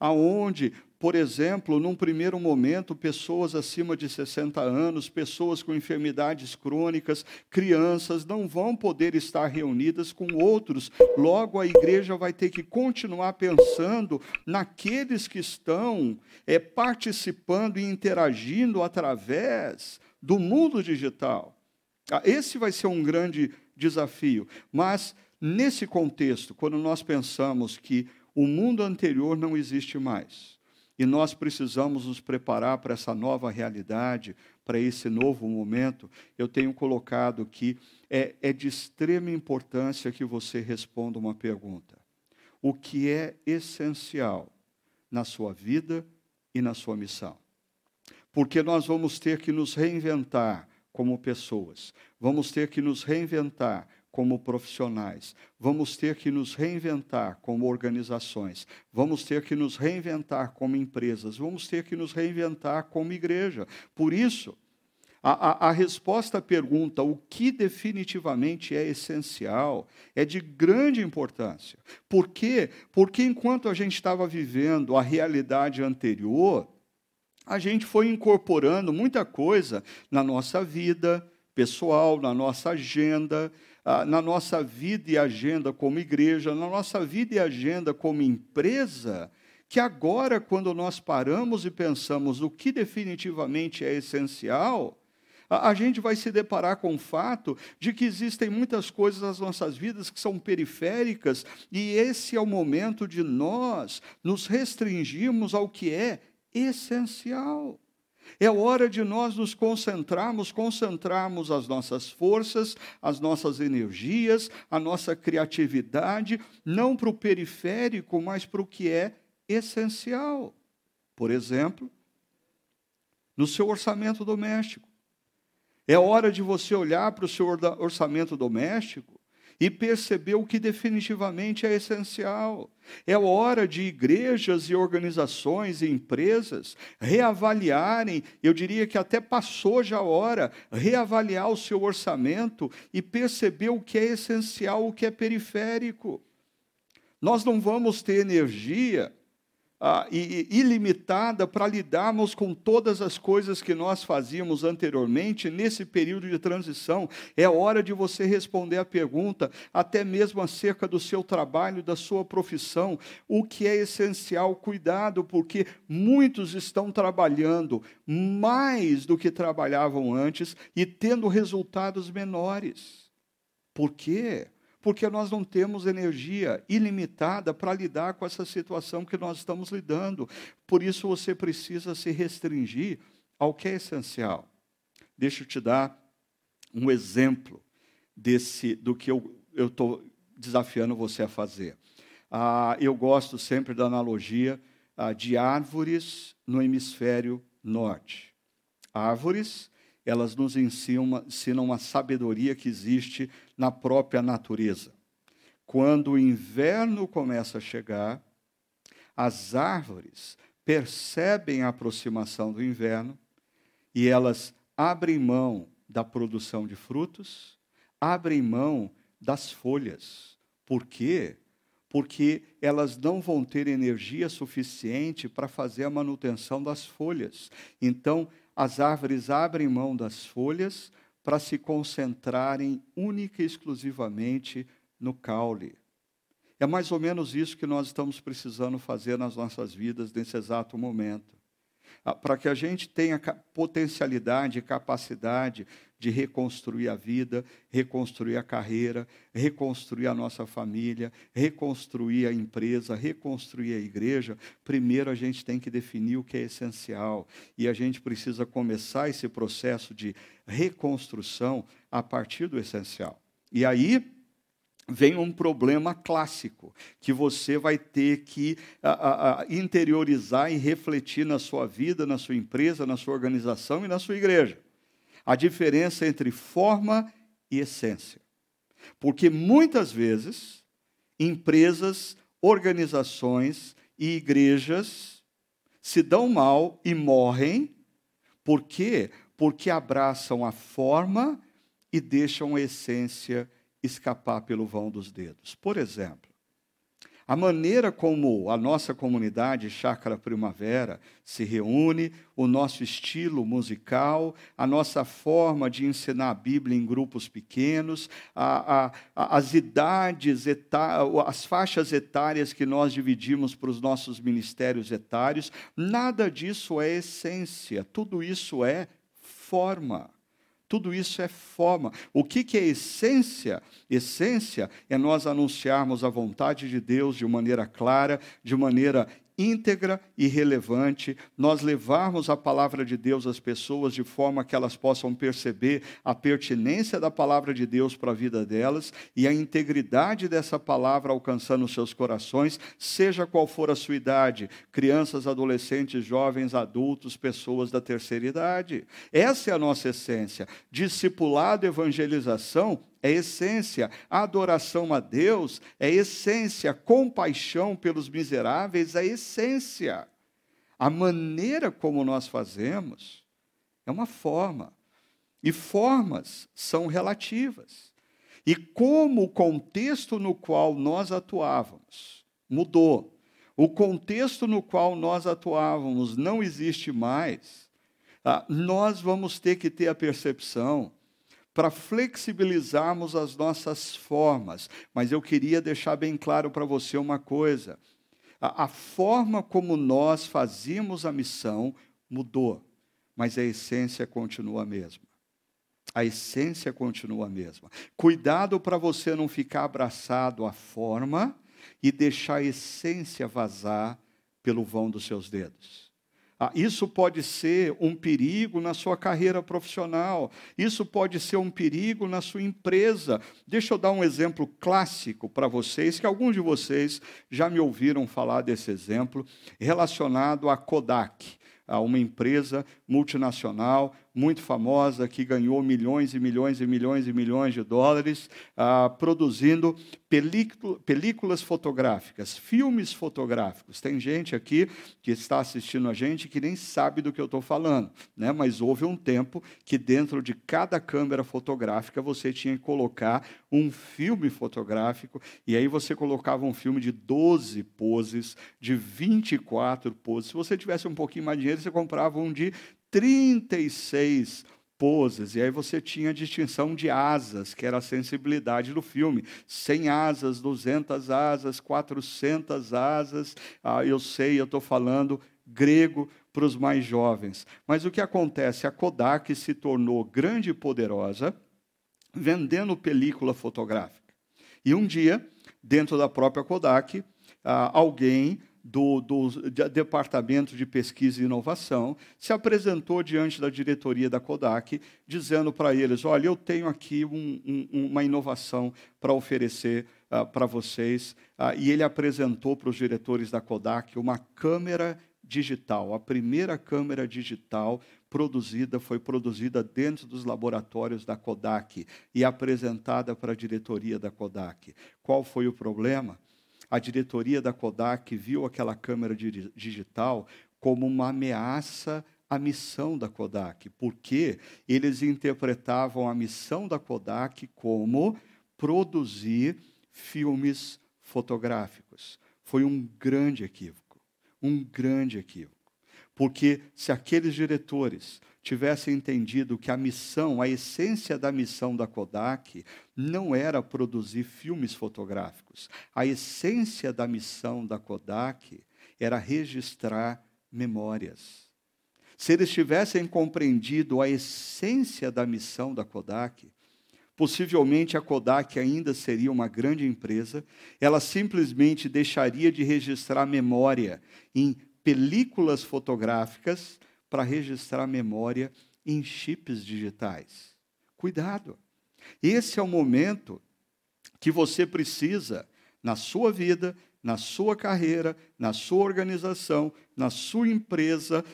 aonde por exemplo, num primeiro momento, pessoas acima de 60 anos, pessoas com enfermidades crônicas, crianças, não vão poder estar reunidas com outros. Logo, a igreja vai ter que continuar pensando naqueles que estão é, participando e interagindo através do mundo digital. Ah, esse vai ser um grande desafio. Mas, nesse contexto, quando nós pensamos que o mundo anterior não existe mais, e nós precisamos nos preparar para essa nova realidade, para esse novo momento, eu tenho colocado que é, é de extrema importância que você responda uma pergunta: O que é essencial na sua vida e na sua missão? Porque nós vamos ter que nos reinventar como pessoas, vamos ter que nos reinventar como profissionais, vamos ter que nos reinventar como organizações, vamos ter que nos reinventar como empresas, vamos ter que nos reinventar como igreja. Por isso, a, a, a, resposta à pergunta, o que definitivamente é essencial, é de grande importância. Por quê? Porque enquanto a gente estava vivendo a realidade anterior, a gente foi incorporando muita coisa na nossa vida pessoal, na nossa agenda, ah, na nossa vida e agenda como igreja, na nossa vida e agenda como empresa, que agora, quando nós paramos e pensamos o que definitivamente é essencial, a, gente vai se deparar com o fato de que existem muitas coisas nas nossas vidas que são periféricas, e esse é o momento de nós nos restringirmos ao que é essencial. É hora de nós nos concentrarmos, concentrarmos as nossas forças, as nossas energias, a nossa criatividade, não para o periférico, mas para o que é essencial. Por exemplo, no seu orçamento doméstico. É hora de você olhar para o seu orçamento doméstico e perceber o que definitivamente é essencial. É hora de igrejas e organizações e empresas reavaliarem, eu diria que até passou já a hora, reavaliar o seu orçamento e perceber o que é essencial, o que é periférico. Nós não vamos ter energia ah, e, ilimitada para lidarmos com todas as coisas que nós fazíamos anteriormente nesse período de transição. É hora de você responder a pergunta, até mesmo acerca do seu trabalho, da sua profissão, o que é essencial. Cuidado, porque muitos estão trabalhando mais do que trabalhavam antes e tendo resultados menores. Por quê? Porque nós não temos energia ilimitada para lidar com essa situação que nós estamos lidando. Por isso você precisa se restringir ao que é essencial. Deixa eu te dar um exemplo desse do que eu estou desafiando você a fazer. Ah, eu gosto sempre da analogia ah, de árvores no hemisfério norte. Árvores elas nos ensinam, ensinam uma sabedoria que existe na própria natureza. Quando o inverno começa a chegar, as árvores percebem a aproximação do inverno e elas abrem mão da produção de frutos, abrem mão das folhas. Por quê? Porque elas não vão ter energia suficiente para fazer a manutenção das folhas. Então, as árvores abrem mão das folhas para se concentrarem única e exclusivamente no caule. É mais ou menos isso que nós estamos precisando fazer nas nossas vidas nesse exato momento. Ah, para que a gente tenha potencialidade e capacidade de reconstruir a vida, reconstruir a carreira, reconstruir a nossa família, reconstruir a empresa, reconstruir a igreja, primeiro a gente tem que definir o que é essencial. E a gente precisa começar esse processo de reconstrução a partir do essencial. E aí, vem um problema clássico que você vai ter que a, a, interiorizar e refletir na sua vida, na sua empresa, na sua organização e na sua igreja. A diferença entre forma e essência. Porque muitas vezes empresas, organizações e igrejas se dão mal e morrem por quê? Porque abraçam a forma e deixam a essência escapar pelo vão dos dedos. Por exemplo, A maneira como a nossa comunidade Chácara Primavera se reúne, o nosso estilo musical, a nossa forma de ensinar a Bíblia em grupos pequenos, a, a, as idades, as faixas etárias que nós dividimos para os nossos ministérios etários, nada disso é essência, tudo isso é forma. Tudo isso é forma. O que, que é essência? Essência é nós anunciarmos a vontade de Deus de maneira clara, de maneira íntegra e relevante, nós levarmos a palavra de Deus às pessoas de forma que elas possam perceber a pertinência da palavra de Deus para a vida delas e a integridade dessa palavra alcançando seus corações, seja qual for a sua idade, crianças, adolescentes, jovens, adultos, pessoas da terceira idade. Essa é a nossa essência. Discipulado, evangelização é essência. A adoração a Deus é essência. Compaixão pelos miseráveis é essência. A maneira como nós fazemos é uma forma. E formas são relativas. E como o contexto no qual nós atuávamos mudou, o contexto no qual nós atuávamos não existe mais, ah, nós vamos ter que ter a percepção para flexibilizarmos as nossas formas. Mas eu queria deixar bem claro para você uma coisa: a, a, forma como nós fazíamos a missão mudou, mas a essência continua a mesma. A essência continua a mesma. Cuidado para você não ficar abraçado à forma e deixar a essência vazar pelo vão dos seus dedos. Ah, isso pode ser um perigo na sua carreira profissional, isso pode ser um perigo na sua empresa. Deixa eu dar um exemplo clássico para vocês, que alguns de vocês já me ouviram falar desse exemplo, relacionado à Kodak, a uma empresa multinacional muito famosa que ganhou milhões e milhões e milhões e milhões de dólares ah, produzindo películas fotográficas, filmes fotográficos. Tem gente aqui que está assistindo a gente que nem sabe do que eu estou falando, né? mas houve um tempo que dentro de cada câmera fotográfica você tinha que colocar um filme fotográfico, e aí você colocava um filme de 12 poses, de 24 poses. Se você tivesse um pouquinho mais de dinheiro, você comprava um de 36 poses, e aí você tinha a distinção de asas, que era a sensibilidade do filme. 100 asas, 200 asas, 400 asas. Ah, eu sei, eu estou falando grego para os mais jovens. Mas o que acontece? A Kodak se tornou grande e poderosa vendendo película fotográfica. E um dia, dentro da própria Kodak, ah, alguém do, do Departamento de Pesquisa e Inovação, se apresentou diante da diretoria da Kodak, dizendo para eles: Olha, eu tenho aqui um, um, uma inovação para oferecer uh, para vocês. Uh, e ele apresentou para os diretores da Kodak uma câmera digital. A primeira câmera digital produzida foi produzida dentro dos laboratórios da Kodak e apresentada para a diretoria da Kodak. Qual foi o problema? A diretoria da Kodak viu aquela câmera digital como uma ameaça à missão da Kodak, porque eles interpretavam a missão da Kodak como produzir filmes fotográficos. Foi um grande equívoco, um grande equívoco. Porque se aqueles diretores tivessem entendido que a missão, a essência da missão da Kodak, não era produzir filmes fotográficos. A essência da missão da Kodak era registrar memórias. Se eles tivessem compreendido a essência da missão da Kodak, possivelmente a Kodak ainda seria uma grande empresa, ela simplesmente deixaria de registrar memória em películas fotográficas para registrar memória em chips digitais. Cuidado. Esse é o momento que você precisa, na sua vida, na sua carreira, na sua organização, na sua empresa,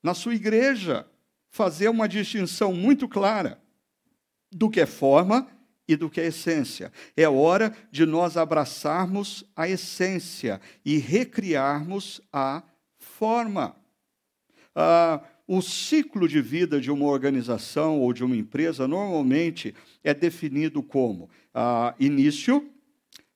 na sua igreja, fazer uma distinção muito clara do que é forma e do que é essência. É hora de nós abraçarmos a essência e recriarmos a forma. Ah, o ciclo de vida de uma organização ou de uma empresa normalmente é definido como ah, início,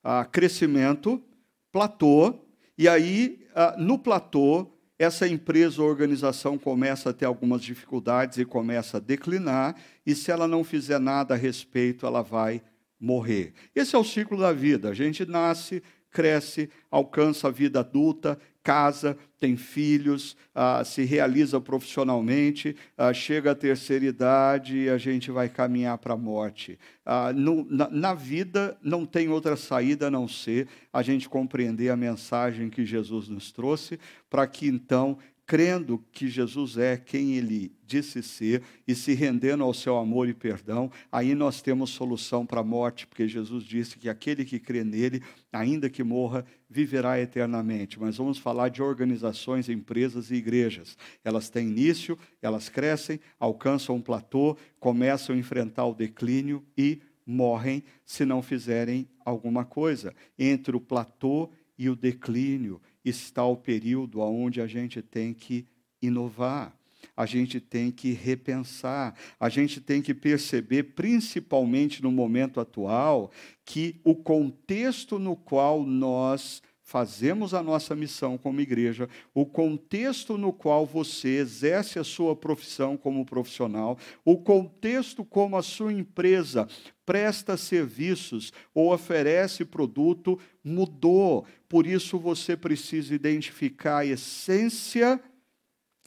ah, crescimento, platô, e aí, ah, no platô, essa empresa ou organização começa a ter algumas dificuldades e começa a declinar, e se ela não fizer nada a respeito, ela vai morrer. Esse é o ciclo da vida. A gente nasce, cresce, alcança a vida adulta, casa, tem filhos, ah, se realiza profissionalmente, ah, chega à terceira idade e a gente vai caminhar para a morte. Ah, no, na, na, vida não tem outra saída a não ser a gente compreender a mensagem que Jesus nos trouxe, para que então crendo que Jesus é quem ele disse ser e se rendendo ao seu amor e perdão, aí nós temos solução para a morte, porque Jesus disse que aquele que crê nele, ainda que morra, viverá eternamente. Mas vamos falar de organizações, empresas e igrejas. Elas têm início, elas crescem, alcançam um platô, começam a enfrentar o declínio e morrem se não fizerem alguma coisa. Entre o platô e o declínio está o período onde a gente tem que inovar, a gente tem que repensar, a gente tem que perceber, principalmente no momento atual, que o contexto no qual nós fazemos a nossa missão como igreja, o contexto no qual você exerce a sua profissão como profissional, o contexto como a sua empresa presta serviços ou oferece produto mudou. Por isso você precisa identificar a essência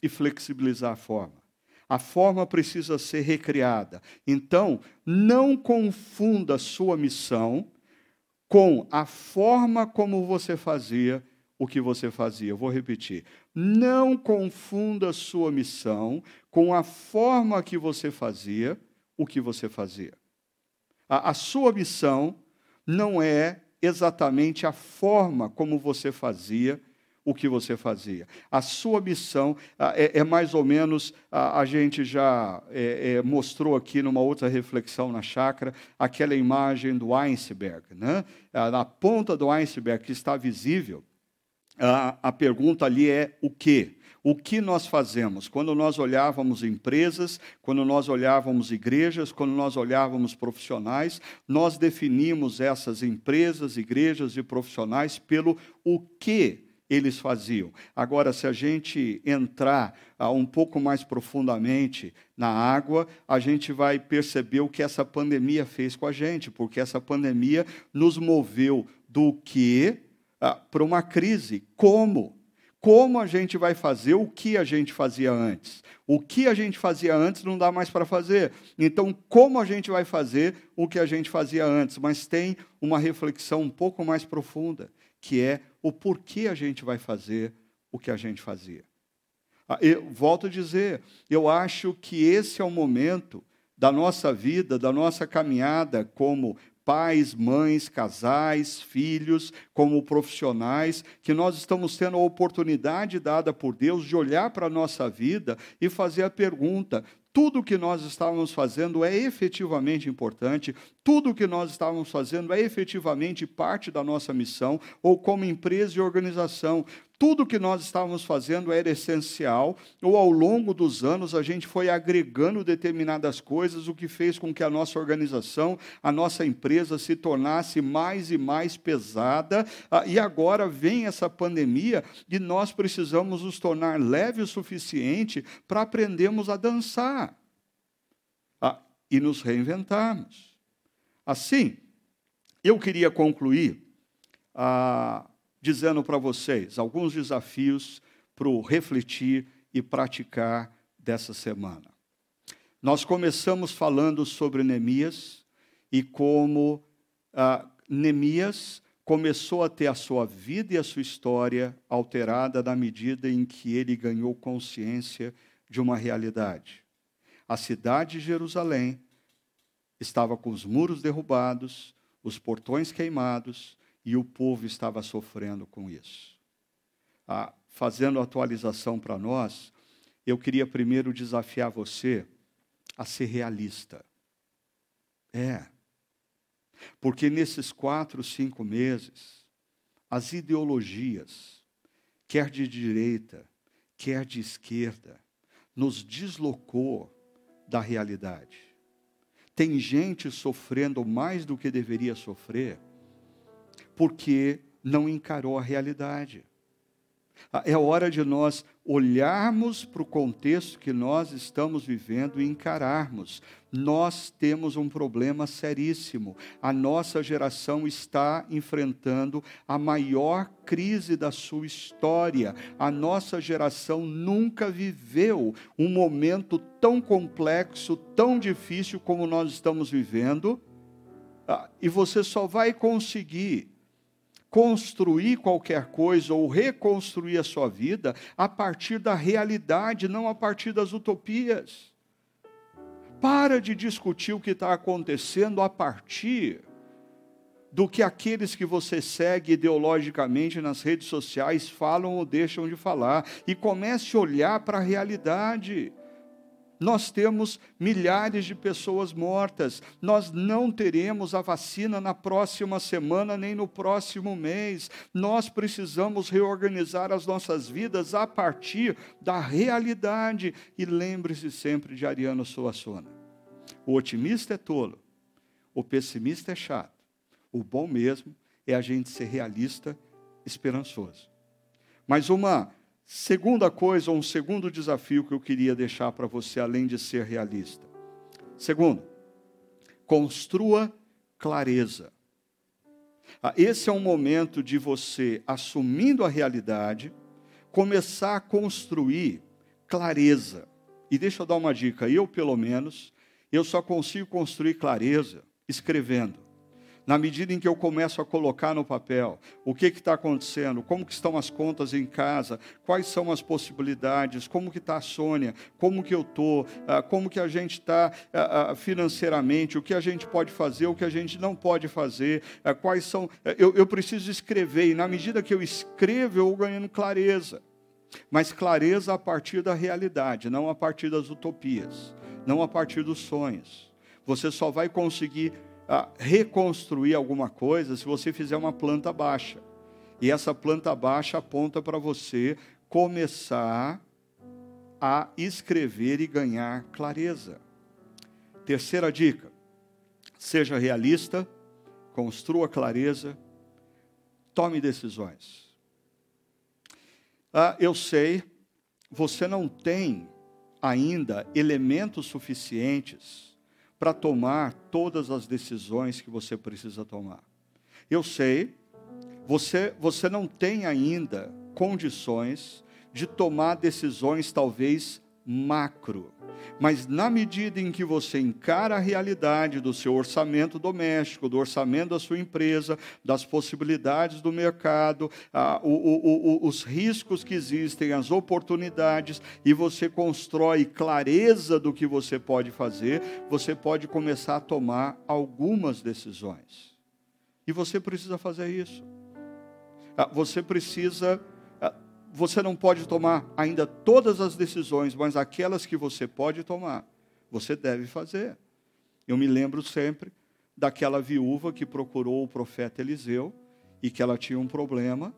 e flexibilizar a forma. A forma precisa ser recriada. Então, não confunda a sua missão com a forma como você fazia o que você fazia. Vou repetir. Não confunda sua missão com a forma que você fazia o que você fazia. A, a sua missão não é exatamente a forma como você fazia o que você fazia. A sua missão é, é mais ou menos, a, gente já é, é, mostrou aqui numa outra reflexão na chácara, aquela imagem do iceberg. Né? Na ponta do iceberg que está visível, a, a pergunta ali é o quê? O que nós fazemos? Quando nós olhávamos empresas, quando nós olhávamos igrejas, quando nós olhávamos profissionais, nós definimos essas empresas, igrejas e profissionais pelo o que eles faziam. Agora, se a gente entrar ah, um pouco mais profundamente na água, a gente vai perceber o que essa pandemia fez com a gente, porque essa pandemia nos moveu do que ah, para uma crise. Como? Como a gente vai fazer o que a gente fazia antes? O que a gente fazia antes não dá mais para fazer. Então, como a gente vai fazer o que a gente fazia antes? Mas tem uma reflexão um pouco mais profunda que é o porquê a gente vai fazer o que a gente fazia. Ah, eu volto a dizer, eu acho que esse é o momento da nossa vida, da nossa caminhada como pais, mães, casais, filhos, como profissionais, que nós estamos tendo a oportunidade dada por Deus de olhar para a nossa vida e fazer a pergunta: tudo o que nós estávamos fazendo é efetivamente importante, tudo o que nós estávamos fazendo é efetivamente parte da nossa missão, ou como empresa e organização, tudo que nós estávamos fazendo era essencial, ou ao longo dos anos a gente foi agregando determinadas coisas, o que fez com que a nossa organização, a nossa empresa se tornasse mais e mais pesada, ah, e agora vem essa pandemia e nós precisamos nos tornar leve o suficiente para aprendermos a dançar ah, e nos reinventarmos. Assim, eu queria concluir. Ah, dizendo para vocês alguns desafios para o refletir e praticar dessa semana. Nós começamos falando sobre Neemias e como ah, Neemias começou a ter a sua vida e a sua história alterada na medida em que ele ganhou consciência de uma realidade. A cidade de Jerusalém estava com os muros derrubados, os portões queimados, e o povo estava sofrendo com isso. Ah, fazendo atualização para nós, eu queria primeiro desafiar você a ser realista. É. Porque nesses quatro, cinco meses, as ideologias, quer de direita, quer de esquerda, nos deslocou da realidade. Tem gente sofrendo mais do que deveria sofrer porque não encarou a realidade. Ah, é hora de nós olharmos para o contexto que nós estamos vivendo e encararmos. Nós temos um problema seríssimo. A nossa geração está enfrentando a maior crise da sua história. A nossa geração nunca viveu um momento tão complexo, tão difícil como nós estamos vivendo. Ah, e você só vai conseguir construir qualquer coisa ou reconstruir a sua vida a partir da realidade, não a partir das utopias. Para de discutir o que está acontecendo a partir do que aqueles que você segue ideologicamente nas redes sociais falam ou deixam de falar, e comece a olhar para a realidade. Nós temos milhares de pessoas mortas. Nós não teremos a vacina na próxima semana nem no próximo mês. Nós precisamos reorganizar as nossas vidas a partir da realidade. E lembre-se sempre de Ariano Suassuna. O otimista é tolo, o pessimista é chato. O bom mesmo é a gente ser realista, esperançoso. Mas uma Segunda coisa, um segundo desafio que eu queria deixar para você, além de ser realista. Segundo, construa clareza. Ah, esse é um momento de você, assumindo a realidade, começar a construir clareza. E deixa eu dar uma dica, eu pelo menos, eu só consigo construir clareza escrevendo na medida em que eu começo a colocar no papel o que está acontecendo, como que estão as contas em casa, quais são as possibilidades, como que está a Sônia, como que eu estou, ah, como que a gente está ah, ah, financeiramente, o que a gente pode fazer, o que a gente não pode fazer, quais são. Eu, eu preciso escrever, e na medida que eu escrevo, eu vou ganhando clareza. Mas clareza a partir da realidade, não a partir das utopias, não a partir dos sonhos. Você só vai conseguir reconstruir alguma coisa se você fizer uma planta baixa. E essa planta baixa aponta para você começar a escrever e ganhar clareza. Terceira dica: seja realista, construa clareza, tome decisões. Ah, eu sei, você não tem ainda elementos suficientes para tomar todas as decisões que você precisa tomar. Eu sei, você, você não tem ainda condições de tomar decisões talvez macro. Mas na medida em que você encara a realidade do seu orçamento doméstico, do orçamento da sua empresa, das possibilidades do mercado, o, o, o, os riscos que existem, as oportunidades, e você constrói clareza do que você pode fazer, você pode começar a tomar algumas decisões. E você precisa fazer isso. Ah, você precisa você não pode tomar ainda todas as decisões, mas aquelas que você pode tomar, você deve fazer. Eu me lembro sempre daquela viúva que procurou o profeta Eliseu e que ela tinha um problema.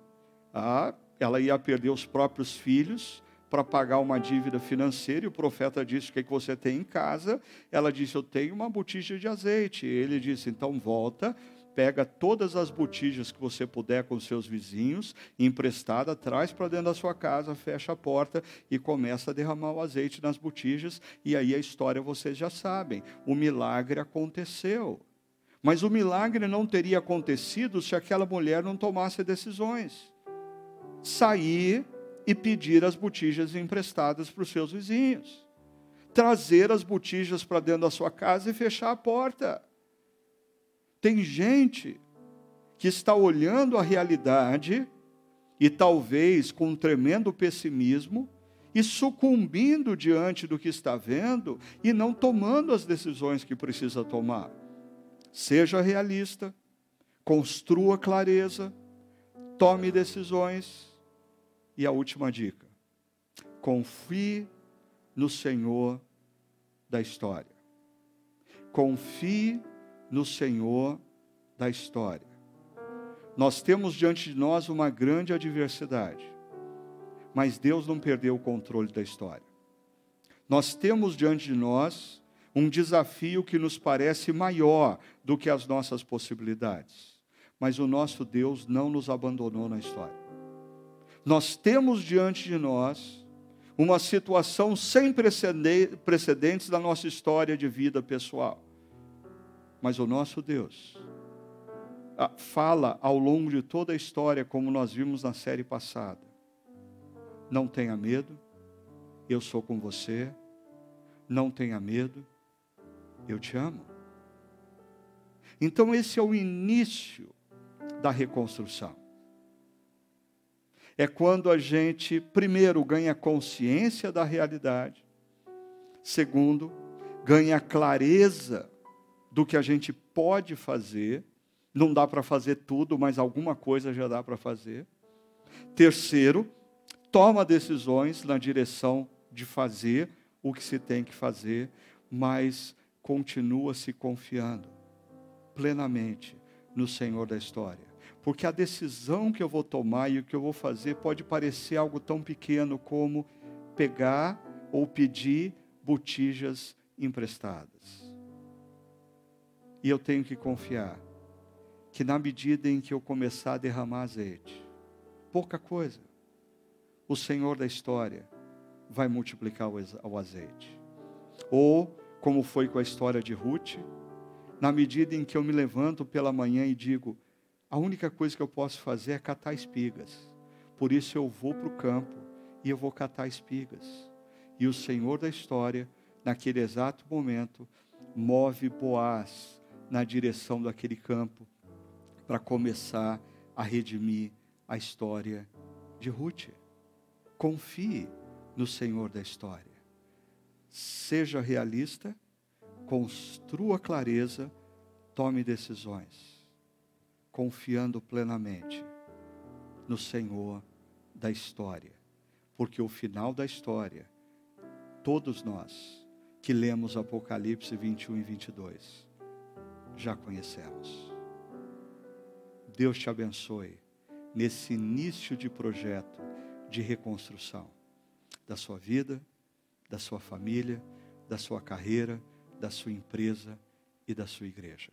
Ah, ela ia perder os próprios filhos para pagar uma dívida financeira, e o profeta disse: O que, é que você tem em casa? Ela disse: Eu tenho uma botija de azeite. Ele disse: Então volta, pega todas as botijas que você puder com seus vizinhos, emprestada, traz para dentro da sua casa, fecha a porta e começa a derramar o azeite nas botijas, e aí a história vocês já sabem. O milagre aconteceu. Mas o milagre não teria acontecido se aquela mulher não tomasse decisões. Sair e pedir as botijas emprestadas para os seus vizinhos. Trazer as botijas para dentro da sua casa e fechar a porta. Tem gente que está olhando a realidade e talvez com um tremendo pessimismo e sucumbindo diante do que está vendo e não tomando as decisões que precisa tomar. Seja realista, construa clareza, tome decisões. E a última dica: confie no Senhor da história. Confie no Senhor da história. Nós temos diante de nós uma grande adversidade, mas Deus não perdeu o controle da história. Nós temos diante de nós um desafio que nos parece maior do que as nossas possibilidades. mas o nosso Deus não nos abandonou na história. Nós temos diante de nós uma situação sem precedentes da nossa história de vida pessoal. Mas o nosso Deus ah, fala ao longo de toda a história, como nós vimos na série passada. Não tenha medo, eu sou com você. Não tenha medo, eu te amo. Então, esse é o início da reconstrução. É quando a gente, primeiro, ganha consciência da realidade, segundo, ganha clareza do que a gente pode fazer. Não dá para fazer tudo, mas alguma coisa já dá para fazer. Terceiro, toma decisões na direção de fazer o que se tem que fazer, mas continua se confiando plenamente no Senhor da história. Porque a decisão que eu vou tomar e o que eu vou fazer pode parecer algo tão pequeno como pegar ou pedir botijas emprestadas. E eu tenho que confiar que na medida em que eu começar a derramar azeite, pouca coisa, o Senhor da história vai multiplicar o azeite. Ou, como foi com a história de Ruth, na medida em que eu me levanto pela manhã e digo: a única coisa que eu posso fazer é catar espigas. Por isso eu vou para o campo e eu vou catar espigas. E o Senhor da história, naquele exato momento, move Boaz na direção daquele campo para começar a redimir a história de Ruth. Confie no Senhor da história. Seja realista, construa clareza, tome decisões, confiando plenamente no Senhor da história, porque o final da história, todos nós que lemos Apocalipse 21 e 22, já conhecemos. Deus te abençoe nesse início de projeto de reconstrução da sua vida, da sua família, da sua carreira, da sua empresa e da sua igreja.